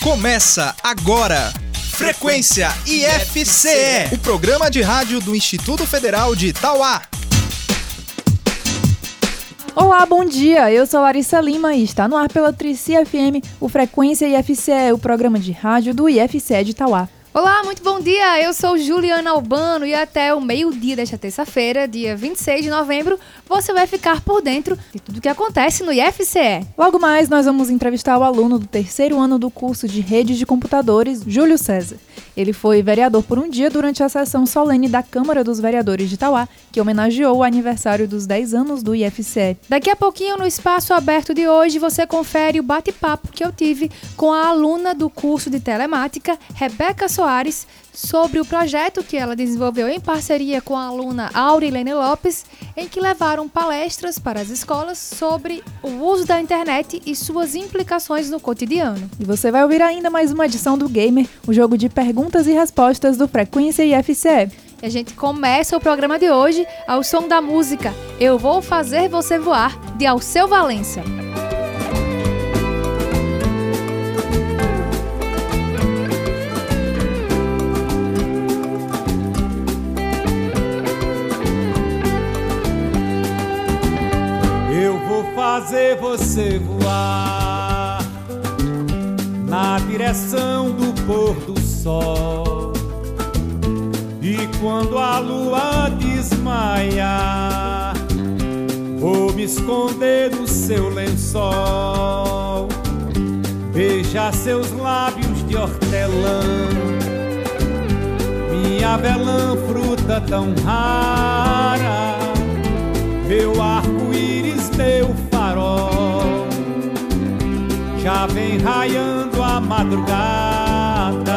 Começa agora. Frequência IFCE, o programa de rádio do Instituto Federal de Itauá. Olá, bom dia. Eu sou Larissa Lima e está no ar pela Trici FM, o Frequência IFCE, o programa de rádio do IFCE de Itauá. Olá, muito bom dia. Eu sou Juliana Albano e até o meio-dia desta terça-feira, dia 26 de novembro, você vai ficar por dentro de tudo o que acontece no IFCE. Logo mais, nós vamos entrevistar o aluno do terceiro ano do curso de Redes de Computadores, Júlio César. Ele foi vereador por um dia durante a sessão solene da Câmara dos Vereadores de Itauá, que homenageou o aniversário dos 10 anos do IFCE. Daqui a pouquinho, no espaço aberto de hoje, você confere o bate-papo que eu tive com a aluna do curso de telemática, Rebeca Soares sobre o projeto que ela desenvolveu em parceria com a aluna Aurilene Lopes, em que levaram palestras para as escolas sobre o uso da internet e suas implicações no cotidiano. E você vai ouvir ainda mais uma edição do Gamer, o jogo de perguntas e respostas do Frequência IFCE. E a gente começa o programa de hoje ao som da música Eu Vou Fazer Você Voar, de Alceu Valença. Fazer você voar na direção do pôr do sol. E quando a lua desmaiar, vou me esconder no seu lençol. Beija seus lábios de hortelã, minha avelã, fruta tão rara, vem raiando a madrugada.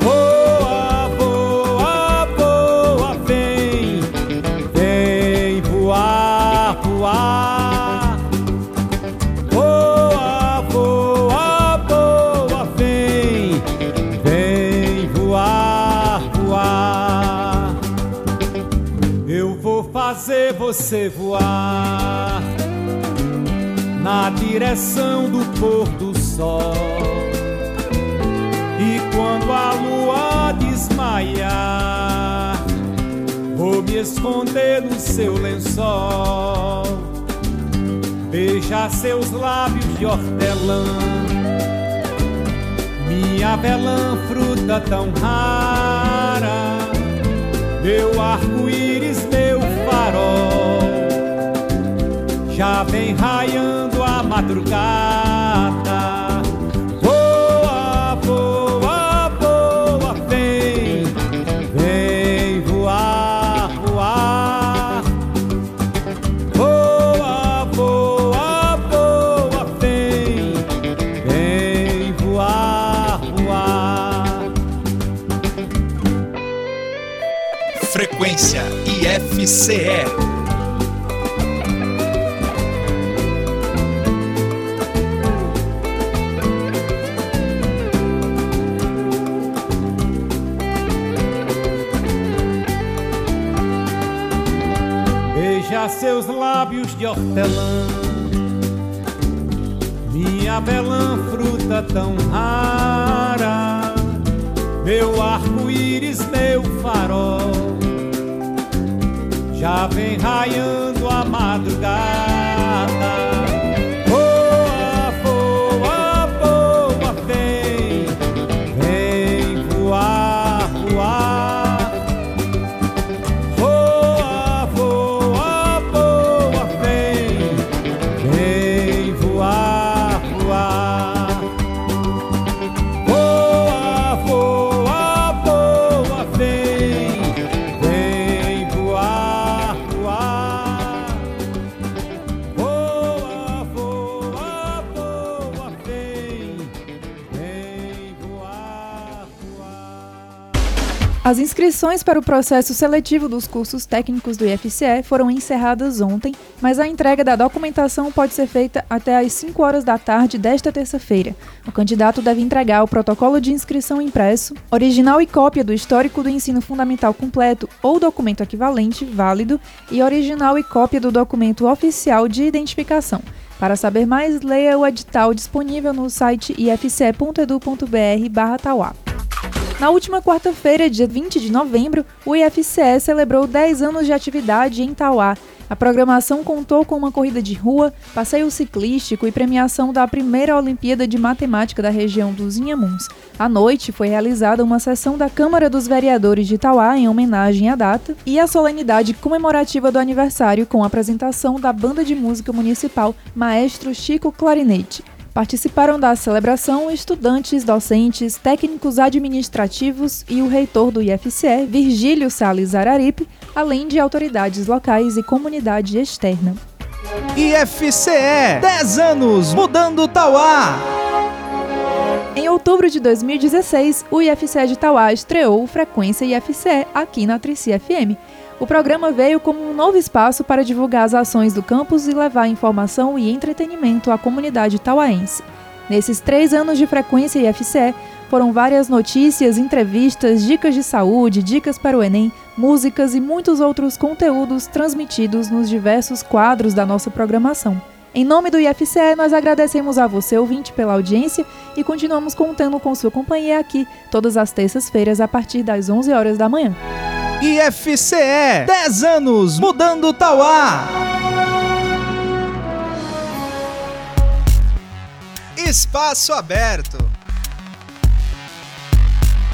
Voa, voa, voa, vem, vem voar, voar. Voa, voa, voa, vem, vem voar, voar. Eu vou fazer você voar na direção do pôr do sol. E quando a lua desmaiar, vou me esconder no seu lençol. Beija seus lábios de hortelã, minha belã, fruta tão rara, meu arco-íris, madrugada. Voa, voa, voa, vem, vem voar, voar. Voa, voa, voa, vem, vem voar, voar. Frequência IFCE de hortelã. Minha belã, fruta tão rara, meu arco-íris, meu farol, já vem raiando a madrugada. As inscrições para o processo seletivo dos cursos técnicos do IFCE foram encerradas ontem, mas a entrega da documentação pode ser feita até às 5 horas da tarde desta terça-feira. O candidato deve entregar o protocolo de inscrição impresso, original e cópia do histórico do ensino fundamental completo ou documento equivalente válido e original e cópia do documento oficial de identificação. Para saber mais, leia o edital disponível no site ifce.edu.br Tauá. Na última quarta-feira, dia 20 de novembro, o IFCE celebrou 10 anos de atividade em Tauá. A programação contou com uma corrida de rua, passeio ciclístico e premiação da primeira Olimpíada de Matemática da região dos Inhamuns. À noite foi realizada uma sessão da Câmara dos Vereadores de Tauá em homenagem à data e a solenidade comemorativa do aniversário com a apresentação da Banda de Música Municipal Maestro Chico Clarinete. Participaram da celebração estudantes, docentes, técnicos administrativos e o reitor do IFCE, Virgílio Sales Araripe, além de autoridades locais e comunidade externa. IFCE 10 anos mudando Tauá. Em outubro de 2016, o IFCE de Tauá estreou o Frequência IFCE aqui na Trici FM o programa veio como um novo espaço para divulgar as ações do campus e levar informação e entretenimento à comunidade tauaense. Nesses três anos de frequência IFCE, foram várias notícias, entrevistas, dicas de saúde, dicas para o Enem, músicas e muitos outros conteúdos transmitidos nos diversos quadros da nossa programação. Em nome do IFCE, nós agradecemos a você, ouvinte, pela audiência e continuamos contando com sua companhia aqui todas as terças-feiras a partir das 11 horas da manhã. IFCE 10 anos mudando Tauá. Espaço aberto.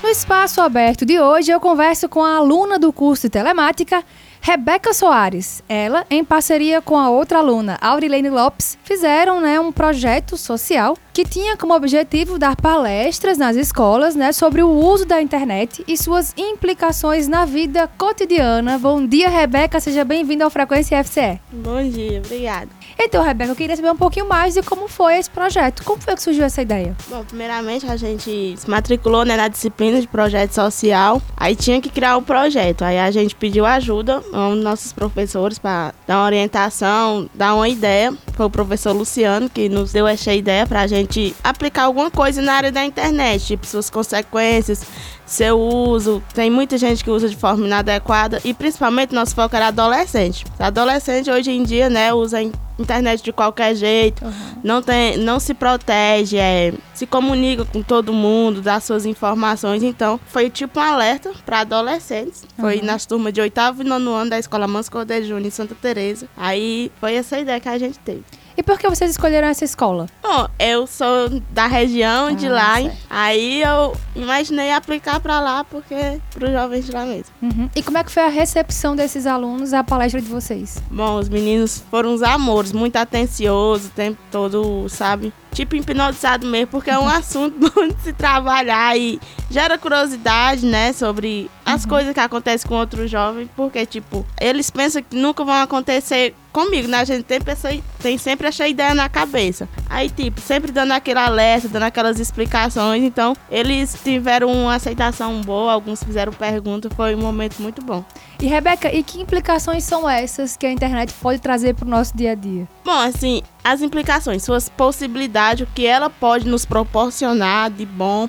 No espaço aberto de hoje, eu converso com a aluna do curso de telemática, Rebeca Soares. Ela, em parceria com a outra aluna, Aurilene Lopes, fizeram né, um projeto social que tinha como objetivo dar palestras nas escolas né, sobre o uso da internet e suas implicações na vida cotidiana. Bom dia, Rebeca. Seja bem-vinda ao Frequência FCE. Bom dia, obrigada. Então, Rebeca, eu queria saber um pouquinho mais de como foi esse projeto. Como foi que surgiu essa ideia? Bom, primeiramente a gente se matriculou né, na disciplina de projeto social. Aí tinha que criar um projeto. Aí a gente pediu ajuda a dos nossos professores para dar uma orientação, dar uma ideia. Foi o professor Luciano que nos deu essa ideia para a gente aplicar alguma coisa na área da internet, tipo suas consequências, seu uso. Tem muita gente que usa de forma inadequada e principalmente nosso foco era adolescente. Adolescente hoje em dia, né, usa internet de qualquer jeito, uhum. não, tem, não se protege, é, se comunica com todo mundo, dá suas informações. Então, foi tipo um alerta para adolescentes. Uhum. Foi nas turmas de oitavo e nono ano da Escola Manso Cordeiro Júnior em Santa Teresa. Aí foi essa ideia que a gente teve. E por que vocês escolheram essa escola? Bom, eu sou da região ah, de lá, certo. aí eu imaginei aplicar para lá porque para os jovens de lá mesmo. Uhum. E como é que foi a recepção desses alunos à palestra de vocês? Bom, os meninos foram uns amores, muito atenciosos o tempo todo, sabe? Tipo hipnotizado mesmo, porque é um assunto bom de se trabalhar e gera curiosidade, né, sobre as uhum. coisas que acontecem com outros jovens, porque, tipo, eles pensam que nunca vão acontecer comigo, né? A gente tem, pessoa, tem sempre essa ideia na cabeça. Aí, tipo, sempre dando aquele alerta, dando aquelas explicações. Então, eles tiveram uma aceitação boa, alguns fizeram perguntas, foi um momento muito bom. E, Rebeca, e que implicações são essas que a internet pode trazer para o nosso dia a dia? Bom, assim, as implicações, suas possibilidades, o que ela pode nos proporcionar de bom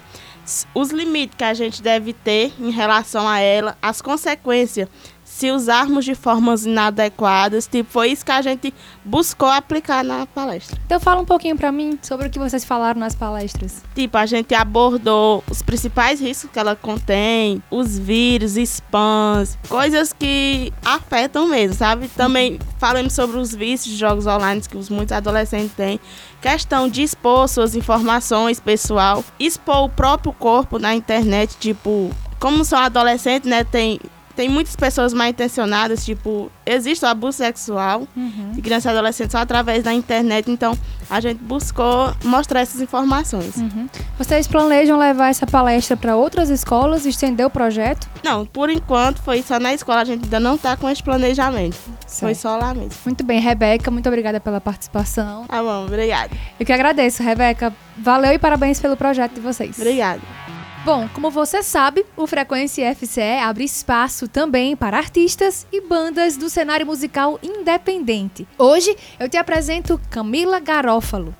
os limites que a gente deve ter em relação a ela, as consequências se usarmos de formas inadequadas, tipo, foi isso que a gente buscou aplicar na palestra. Então fala um pouquinho para mim sobre o que vocês falaram nas palestras. Tipo, a gente abordou os principais riscos que ela contém, os vírus, spams, coisas que afetam mesmo, sabe? Também falamos sobre os vícios de jogos online que os muitos adolescentes têm, questão de expor suas informações pessoal, expor o próprio corpo na internet, tipo, como são adolescentes, né, tem tem muitas pessoas mal intencionadas, tipo, existe o abuso sexual uhum. de crianças e adolescentes só através da internet, então a gente buscou mostrar essas informações. Uhum. Vocês planejam levar essa palestra para outras escolas, estender o projeto? Não, por enquanto foi só na escola, a gente ainda não está com esse planejamento. Certo. Foi só lá mesmo. Muito bem, Rebeca, muito obrigada pela participação. Tá bom, obrigada. Eu que agradeço, Rebeca. Valeu e parabéns pelo projeto de vocês. Obrigada. Bom, como você sabe, o Frequência FCE abre espaço também para artistas e bandas do cenário musical independente. Hoje eu te apresento Camila Garófalo.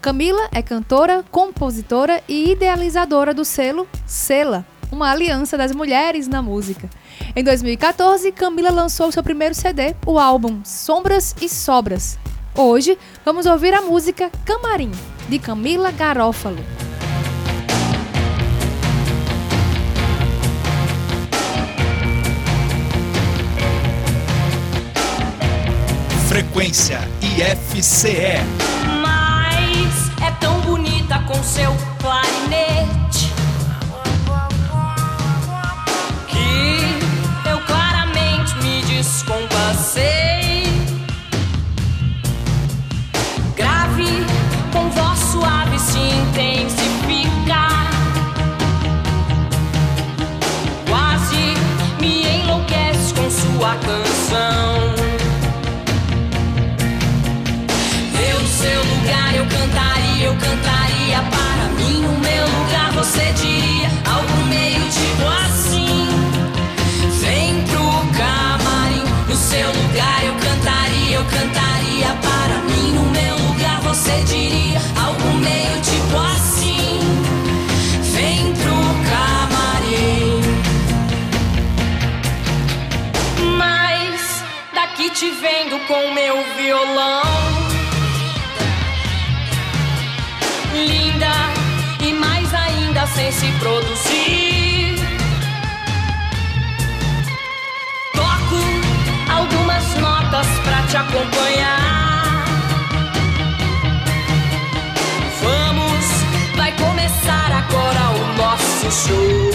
Camila é cantora, compositora e idealizadora do selo Sela, uma aliança das mulheres na música. Em 2014, Camila lançou seu primeiro CD, o álbum Sombras e Sobras. Hoje vamos ouvir a música Camarim, de Camila Garófalo. Frequência IFCE. Mas é tão bonita com seu clarinete que eu claramente me descompassei. Você diria algo meio tipo assim. Vem pro camarim, no seu lugar eu cantaria, eu cantaria para mim no meu lugar você diria algo meio tipo assim. Vem pro camarim. Mas daqui te vendo com meu violão. Sem se produzir. Toco algumas notas pra te acompanhar. Vamos, vai começar agora o nosso show.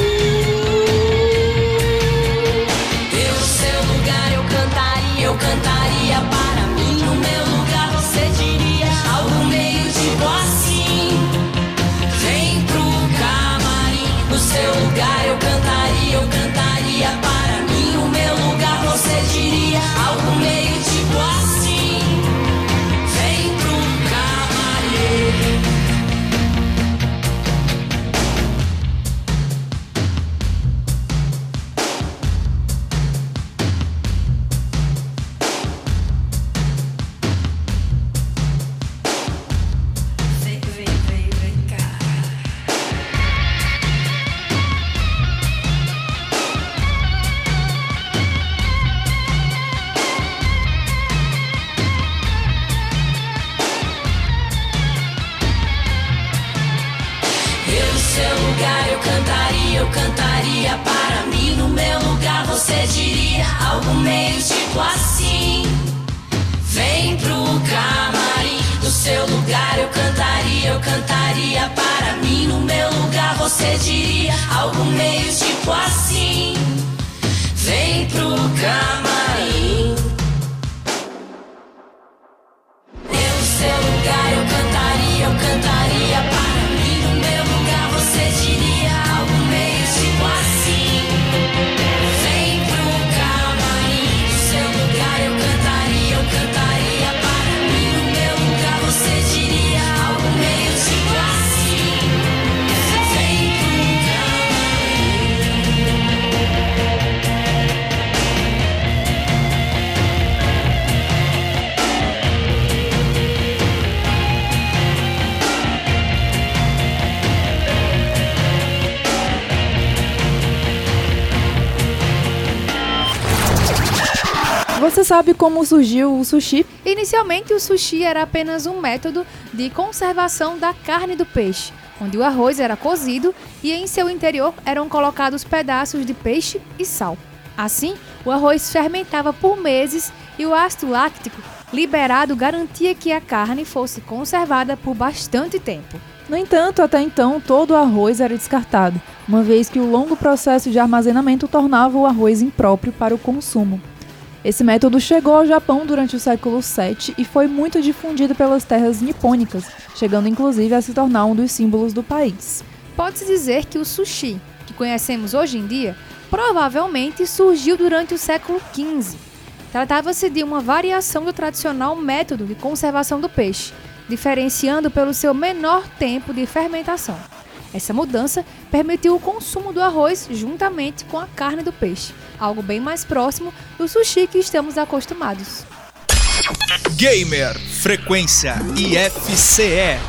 Sabe como surgiu o sushi? Inicialmente, o sushi era apenas um método de conservação da carne do peixe, onde o arroz era cozido e em seu interior eram colocados pedaços de peixe e sal. Assim, o arroz fermentava por meses e o ácido láctico liberado garantia que a carne fosse conservada por bastante tempo. No entanto, até então, todo o arroz era descartado, uma vez que o longo processo de armazenamento tornava o arroz impróprio para o consumo. Esse método chegou ao Japão durante o século VII e foi muito difundido pelas terras nipônicas, chegando inclusive a se tornar um dos símbolos do país. Pode-se dizer que o sushi, que conhecemos hoje em dia, provavelmente surgiu durante o século XV. Tratava-se de uma variação do tradicional método de conservação do peixe, diferenciando pelo seu menor tempo de fermentação. Essa mudança permitiu o consumo do arroz juntamente com a carne do peixe, algo bem mais próximo do sushi que estamos acostumados. Gamer Frequência IFCE.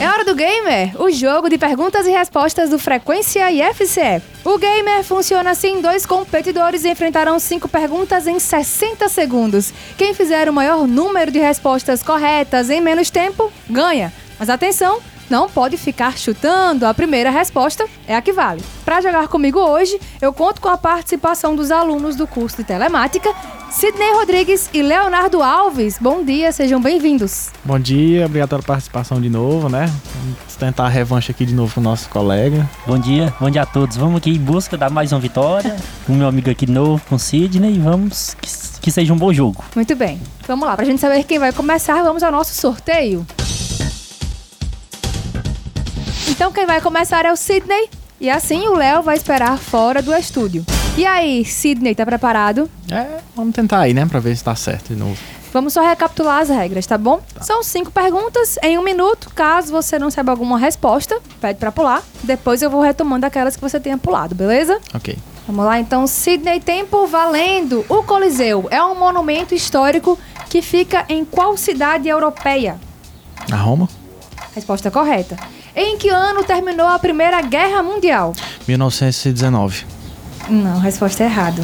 É hora do Gamer, o jogo de perguntas e respostas do Frequência e FCE. O Gamer funciona assim: dois competidores enfrentarão cinco perguntas em 60 segundos. Quem fizer o maior número de respostas corretas em menos tempo, ganha. Mas atenção, não pode ficar chutando. A primeira resposta é a que vale. Para jogar comigo hoje, eu conto com a participação dos alunos do curso de telemática, Sidney Rodrigues e Leonardo Alves. Bom dia, sejam bem-vindos. Bom dia, obrigado pela participação de novo, né? Vamos tentar a revanche aqui de novo com o nosso colega. Bom dia, bom dia a todos. Vamos aqui em busca da mais uma vitória. o meu amigo aqui de novo com o Sidney e vamos que, que seja um bom jogo. Muito bem. Vamos lá, pra gente saber quem vai começar, vamos ao nosso sorteio. Então quem vai começar é o Sidney. E assim o Léo vai esperar fora do estúdio. E aí, Sidney, tá preparado? É, vamos tentar aí, né? Pra ver se tá certo de novo. Vamos só recapitular as regras, tá bom? São cinco perguntas em um minuto. Caso você não saiba alguma resposta, pede pra pular. Depois eu vou retomando aquelas que você tenha pulado, beleza? Ok. Vamos lá, então, Sidney Tempo valendo. O Coliseu é um monumento histórico que fica em qual cidade europeia? A Roma? Resposta correta. Em que ano terminou a Primeira Guerra Mundial? 1919. Não, resposta errada.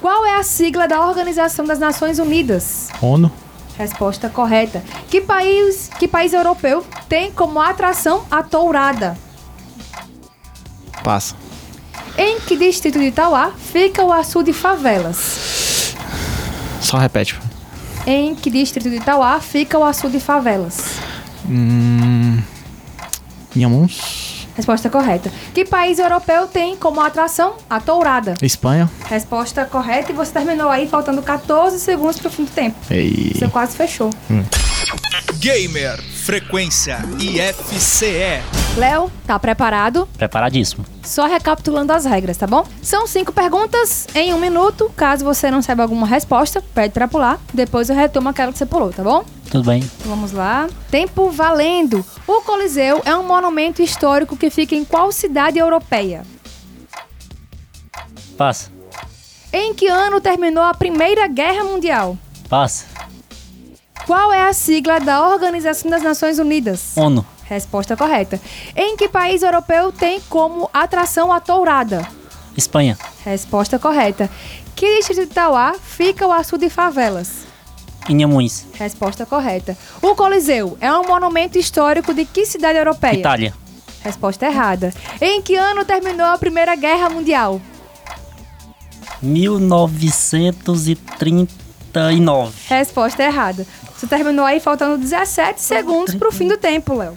Qual é a sigla da Organização das Nações Unidas? ONU? Resposta correta. Que país, que país europeu tem como atração a tourada? Passa. Em que distrito de Itauá fica o açude Favelas? Só repete. Em que distrito de Itauá fica o açude Favelas? Hum. Inhamuns? Resposta correta. Que país europeu tem como atração a tourada? Espanha? Resposta correta e você terminou aí faltando 14 segundos pro fim do tempo. Ei. Você quase fechou. Gamer, frequência IFCE. Léo, tá preparado? Preparadíssimo. Só recapitulando as regras, tá bom? São cinco perguntas em um minuto. Caso você não saiba alguma resposta, pede pra pular. Depois eu retomo aquela que você pulou, tá bom? Tudo bem? Vamos lá. Tempo valendo. O Coliseu é um monumento histórico que fica em qual cidade europeia? Passa. Em que ano terminou a Primeira Guerra Mundial? Passa. Qual é a sigla da Organização das Nações Unidas? ONU. Resposta correta. Em que país europeu tem como atração a tourada? Espanha. Resposta correta. Que distrito de Itauá fica o açude Favelas? Inhamuns. Resposta correta. O Coliseu é um monumento histórico de que cidade europeia? Itália. Resposta errada. Em que ano terminou a Primeira Guerra Mundial? 1939. Resposta errada. Você terminou aí faltando 17 segundos pro fim do tempo, Léo.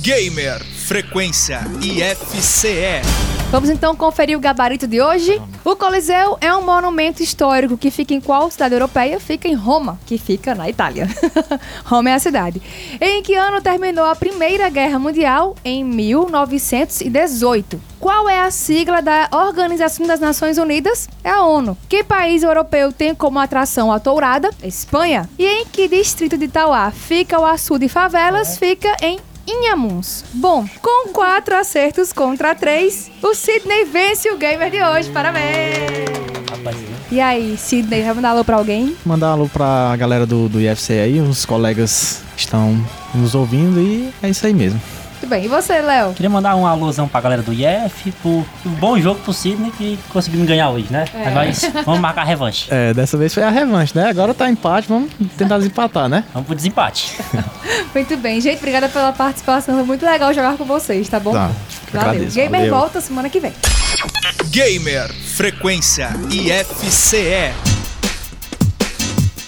Gamer, frequência IFCE. Vamos então conferir o gabarito de hoje. O Coliseu é um monumento histórico que fica em qual cidade europeia? Fica em Roma, que fica na Itália. Roma é a cidade. Em que ano terminou a Primeira Guerra Mundial? Em 1918. Qual é a sigla da Organização das Nações Unidas? É a ONU. Que país europeu tem como atração a tourada? Espanha. E em que distrito de Itauá fica o açude Favelas? Fica em Inhamuns. Bom, com quatro acertos contra três, o Sidney vence o gamer de hoje. Parabéns! Rapaz, E aí, Sidney, vai mandar alô pra alguém? Mandar alô pra galera do, do IFC aí, os colegas estão nos ouvindo e é isso aí mesmo. Muito bem. E você, Léo? Queria mandar um alôzão pra galera do IF, por um bom jogo pro Sidney que conseguimos ganhar hoje, né? É. Mas vamos marcar a revanche. É, dessa vez foi a revanche, né? Agora tá empate, vamos tentar desempatar, né? Vamos pro desempate. Muito bem. Gente, obrigada pela participação. Foi muito legal jogar com vocês, tá bom? Tá, eu Valeu. agradeço. Gamer valeu. volta semana que vem. Gamer, frequência IFCE.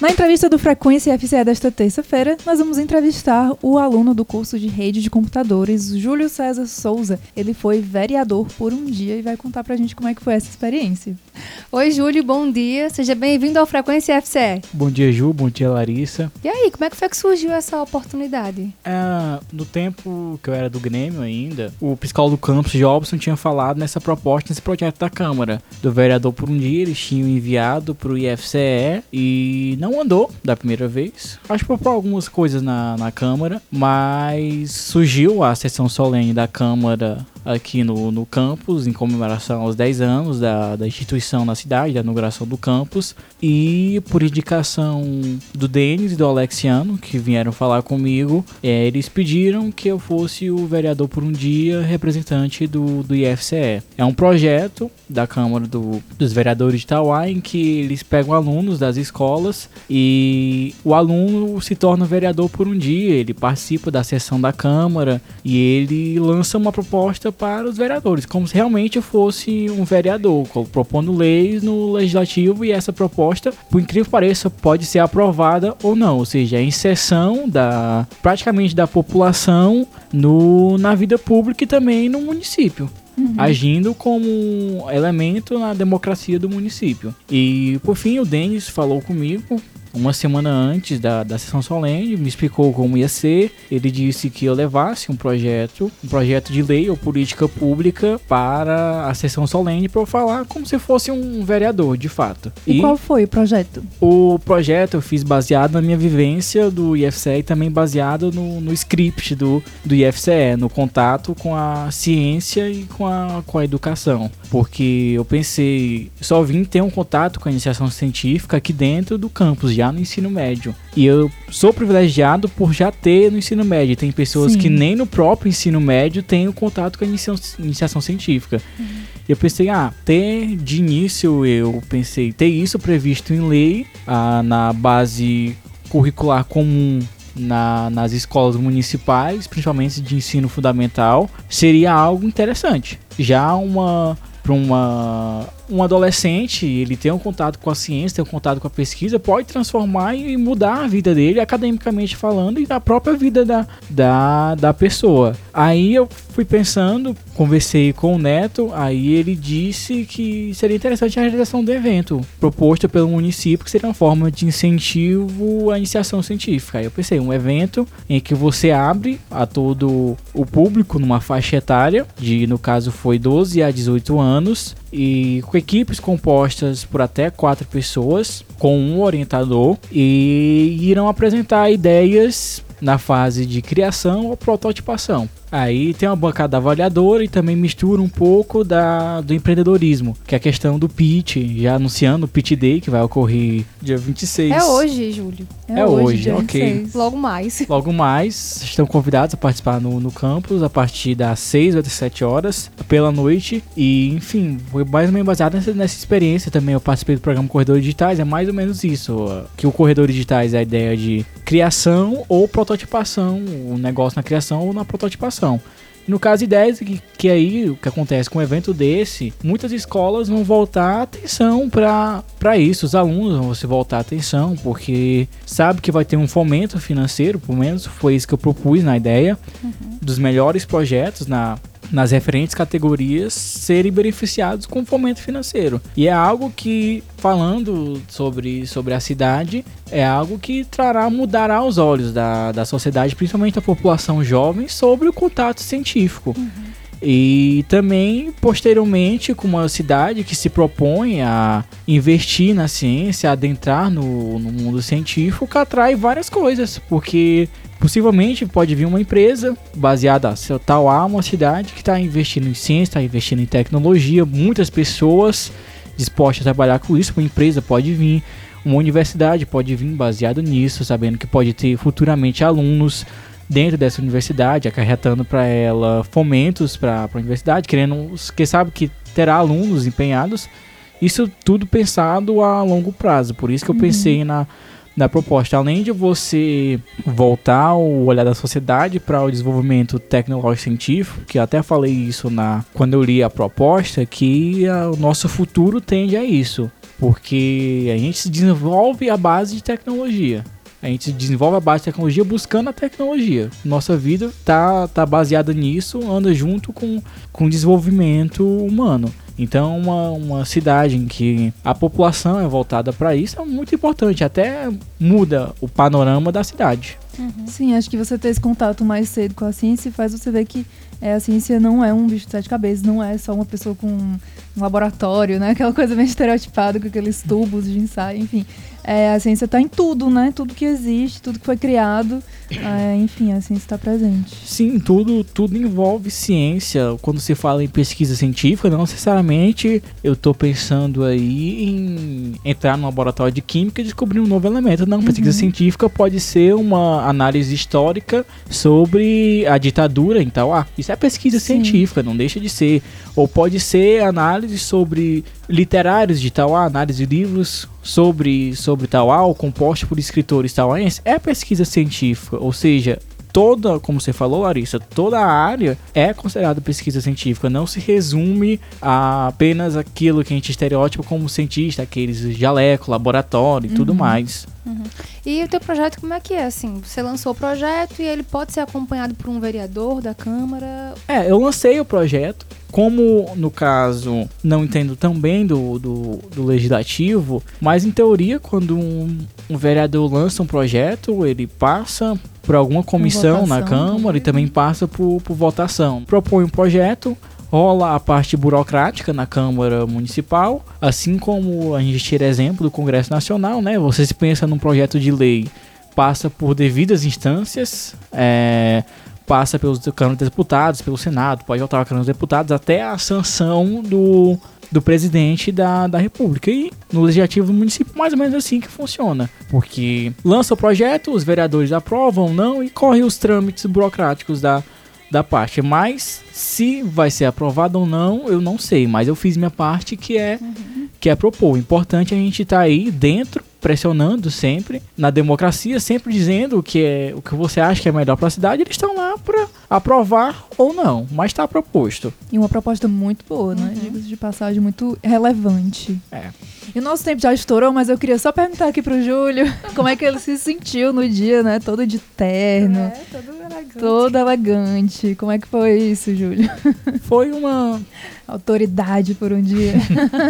Na entrevista do Frequência FCE desta terça-feira, nós vamos entrevistar o aluno do curso de rede de computadores, Júlio César Souza. Ele foi vereador por um dia e vai contar pra gente como é que foi essa experiência. Oi, Júlio, bom dia. Seja bem-vindo ao Frequência FCE. Bom dia, Ju. Bom dia, Larissa. E aí, como é que foi que surgiu essa oportunidade? É, no tempo que eu era do Grêmio ainda, o psicólogo do campus, Jobson, tinha falado nessa proposta, nesse projeto da Câmara. Do vereador por um dia, eles tinham enviado pro IFCE e não andou da primeira vez. Acho que por algumas coisas na, na Câmara, mas surgiu a sessão solene da Câmara aqui no, no campus, em comemoração aos 10 anos da, da instituição na cidade, da inauguração do campus. E por indicação do Denis e do Alexiano, que vieram falar comigo, é, eles pediram que eu fosse o vereador por um dia representante do, do IFCE. É um projeto da Câmara do, dos Vereadores de Itauá em que eles pegam alunos das escolas e o aluno se torna vereador por um dia, ele participa da sessão da Câmara e ele lança uma proposta para os vereadores, como se realmente fosse um vereador, propondo leis no legislativo e essa proposta, por incrível que pareça, pode ser aprovada ou não, ou seja, a inserção da praticamente da população no, na vida pública e também no município. Agindo como elemento na democracia do município. E por fim, o Denis falou comigo uma semana antes da, da sessão solene, me explicou como ia ser. Ele disse que eu levasse um projeto, um projeto de lei ou política pública para a sessão solene para eu falar como se fosse um vereador, de fato. E, qual foi o projeto? O projeto eu fiz baseado na minha vivência do IFCE e também baseado no, no script do, do IFCE, no contato com a ciência e com a, com a educação. Porque eu pensei, só vim ter um contato com a iniciação científica aqui dentro do campus, já no ensino médio. E eu sou privilegiado por já ter no ensino médio. Tem pessoas Sim. que nem no próprio ensino médio têm o contato com a iniciação, iniciação científica. Eu pensei, ah, ter de início, eu pensei, ter isso previsto em lei, ah, na base curricular comum na- nas escolas municipais, principalmente de ensino fundamental, seria algo interessante. Já uma para uma um adolescente, ele tem um contato com a ciência, tem um contato com a pesquisa, pode transformar e mudar a vida dele, academicamente falando, e a própria vida da, da, da pessoa. Aí eu fui pensando, conversei com o Neto, aí ele disse que seria interessante a realização do evento, proposto pelo município, que seria uma forma de incentivo à iniciação científica. Aí eu pensei, um evento em que você abre a todo o público numa faixa etária, de no caso foi 12 a 18 anos, e com equipes compostas por até quatro pessoas, com um orientador, e irão apresentar ideias na fase de criação ou prototipação. Aí tem uma bancada avaliadora e também mistura um pouco da, do empreendedorismo, que é a questão do pitch, já anunciando o Pitch Day, que vai ocorrer dia 26. É hoje, Júlio. É hoje, dia ok. 26. Logo mais. Logo mais, estão convidados a participar no, no campus a partir das 6 ou das 7 horas pela noite. E, enfim, foi mais ou menos baseado nessa, nessa experiência também. Eu participei do programa Corredores Digitais, é mais ou menos isso. Que o Corredores Digitais é a ideia de criação ou prototipação, o negócio na criação ou na prototipação. E no caso, ideias que, que aí o que acontece com um evento desse, muitas escolas vão voltar atenção para isso, os alunos vão se voltar a atenção, porque sabe que vai ter um fomento financeiro, pelo menos foi isso que eu propus na ideia, dos melhores projetos na, nas referentes categorias serem beneficiados com fomento financeiro. E é algo que, falando sobre, sobre a cidade, é algo que trará, mudará os olhos da, da sociedade, principalmente da população jovem, sobre o contato científico. E também, posteriormente, com uma cidade que se propõe a investir na ciência, a adentrar no, no mundo científico, que atrai várias coisas, porque possivelmente pode vir uma empresa baseada, se tal há uma cidade que está investindo em ciência, está investindo em tecnologia, muitas pessoas dispostas a trabalhar com isso, uma empresa pode vir, uma universidade pode vir baseado nisso, sabendo que pode ter futuramente alunos dentro dessa universidade, acarretando para ela fomentos para a universidade, querendo, quem sabe que terá alunos empenhados. Isso tudo pensado a longo prazo. Por isso que eu pensei na, na proposta. Além de você voltar o olhar da sociedade para o desenvolvimento tecnológico científico, que até falei isso na quando eu li a proposta, que ah, o nosso futuro tende a isso. Porque a gente se desenvolve a base de tecnologia. A gente desenvolve a base de tecnologia buscando a tecnologia. Nossa vida tá, tá baseada nisso, anda junto com, com o desenvolvimento humano. Então, uma, uma cidade em que a população é voltada para isso é muito importante, até muda o panorama da cidade. Sim, acho que você ter esse contato mais cedo com a ciência faz você ver que É, a ciência não é um bicho de sete cabeças, não é só uma pessoa com um laboratório, né? Aquela coisa meio estereotipada com aqueles tubos de ensaio, enfim. É, a ciência está em tudo, né? Tudo que existe, tudo que foi criado. É, enfim, a ciência está presente. Sim, tudo, tudo envolve ciência. Quando se fala em pesquisa científica, não necessariamente eu estou pensando aí em entrar no laboratório de química e descobrir um novo elemento. Não, pesquisa científica pode ser uma análise histórica sobre a ditadura em tal. Ah, isso é pesquisa Sim. científica, não deixa de ser. Ou pode ser análise sobre literários de ah, análise de livros sobre, sobre ou composto por escritores tauaenses. É pesquisa científica, ou seja, toda, como você falou, Larissa, toda a área é considerada pesquisa científica. Não se resume a apenas aquilo que a gente estereótipa como cientista, aqueles jaleco, laboratório e tudo mais. E o teu projeto, como é que é? Assim, você lançou o projeto e ele pode ser acompanhado por um vereador da Câmara. É, eu lancei o projeto. Como, no caso, não entendo tão bem do, do, do legislativo, mas em teoria, quando um, um vereador lança um projeto, ele passa por alguma comissão na votação Câmara e também passa por, por votação. Propõe um projeto, rola a parte burocrática na Câmara Municipal, assim como a gente tira exemplo do Congresso Nacional, né? Você se pensa num projeto de lei, passa por devidas instâncias, é, passa pelos Câmara dos Deputados, pelo Senado, pode voltar à Câmara dos Deputados, até a sanção do, do presidente da, da República. E no Legislativo do município, mais ou menos assim que funciona. Porque lança o projeto, os vereadores aprovam, não, e corre os trâmites burocráticos da, da parte. Mas se vai ser aprovado ou não, eu não sei. Mas eu fiz minha parte, que é, que é propor. O importante é a gente estar aí dentro, pressionando sempre na democracia, sempre dizendo o que é o que você acha que é melhor para a cidade. Eles estão lá para aprovar ou não, mas está proposto. E uma proposta muito boa, né? Diga-se de passagem, muito relevante. É. E o nosso tempo já estourou, mas eu queria só perguntar aqui pro Júlio como é que ele se sentiu no dia, né? Todo de terno, todo elegante. todo elegante. Como é que foi isso, Júlio? Foi uma Autoridade por um dia.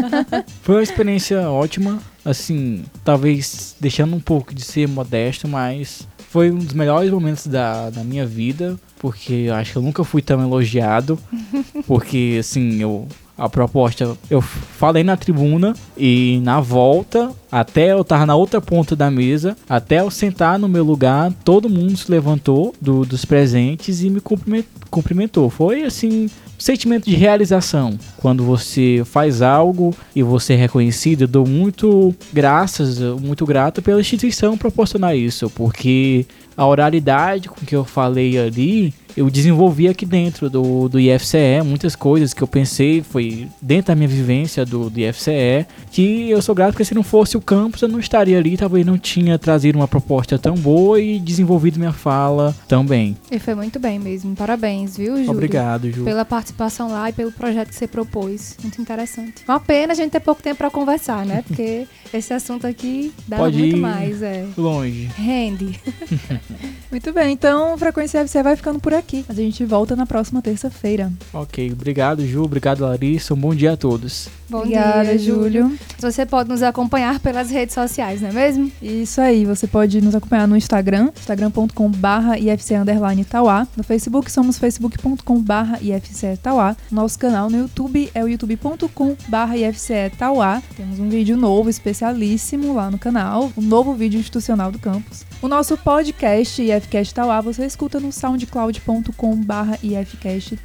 Foi uma experiência ótima, assim, talvez deixando um pouco de ser modesto, mas foi um dos melhores momentos da, da minha vida, porque eu acho que eu nunca fui tão elogiado, porque assim, eu a proposta, eu falei na tribuna e na volta, até eu tava na outra ponta da mesa, até eu sentar no meu lugar, todo mundo se levantou do- dos presentes e me cumprimen- cumprimentou. Foi assim, sentimento de realização. Quando você faz algo e você é reconhecido, eu dou muito graças, muito grato pela instituição proporcionar isso, porque a oralidade com que eu falei ali, eu desenvolvi aqui dentro do, do IFCE, muitas coisas que eu pensei, foi dentro da minha vivência do, do IFCE, que eu sou grato porque se não fosse o campus eu não estaria ali, talvez não tinha trazido uma proposta tão boa e desenvolvido minha fala tão bem. E foi muito bem mesmo. Parabéns, viu, Júlio? Obrigado, Ju. Pela participação lá e pelo projeto que você propôs. Muito interessante. Uma pena a gente ter pouco tempo pra conversar, né? Porque esse assunto aqui dá Pode muito ir. mais, é. Longe. Rende. Muito bem, então Frequência FC vai ficando por aqui. A gente volta na próxima terça-feira. Ok, obrigado, Ju. Obrigado, Larissa. Um bom dia a todos. Bom Obrigada, dia, Júlio. Júlio. Você pode nos acompanhar pelas redes sociais, não é mesmo? Isso aí, você pode nos acompanhar no Instagram, instagram.com.br ifc underline Tauá. No Facebook somos facebook.com.br ifc Tauá. Nosso canal no YouTube é o youtube.com.br ifc Tauá. Temos um vídeo novo, especialíssimo lá no canal, um novo vídeo institucional do campus. O nosso podcast IFCast Tauá você escuta no soundcloud.com.br ifcast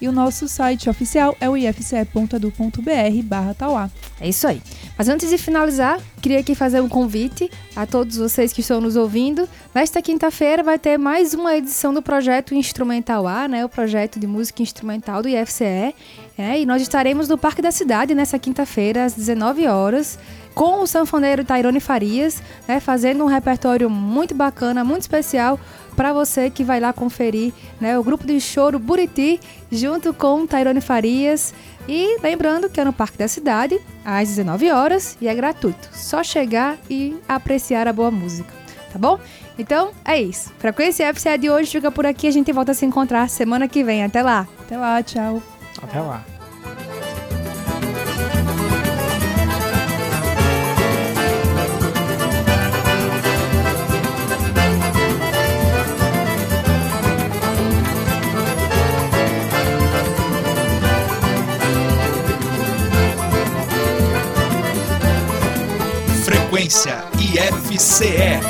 e o nosso site oficial é o ifce.edu.br. É isso aí. Mas antes de finalizar, queria aqui fazer um convite a todos vocês que estão nos ouvindo. Nesta quinta-feira vai ter mais uma edição do projeto Instrumental A, né? O projeto de música instrumental do IFCE. É, e nós estaremos no Parque da Cidade nessa quinta-feira, às 19 horas, com o sanfoneiro Tairone Farias, né, fazendo um repertório muito bacana, muito especial para você que vai lá conferir né, o grupo de choro Buriti, junto com Tairone Farias. E lembrando que é no Parque da Cidade, às 19 horas, e é gratuito. Só chegar e apreciar a boa música, tá bom? Então, é isso. Frequência FCE de hoje fica por aqui. A gente volta a se encontrar semana que vem. Até lá! Até lá, tchau. Até lá. CE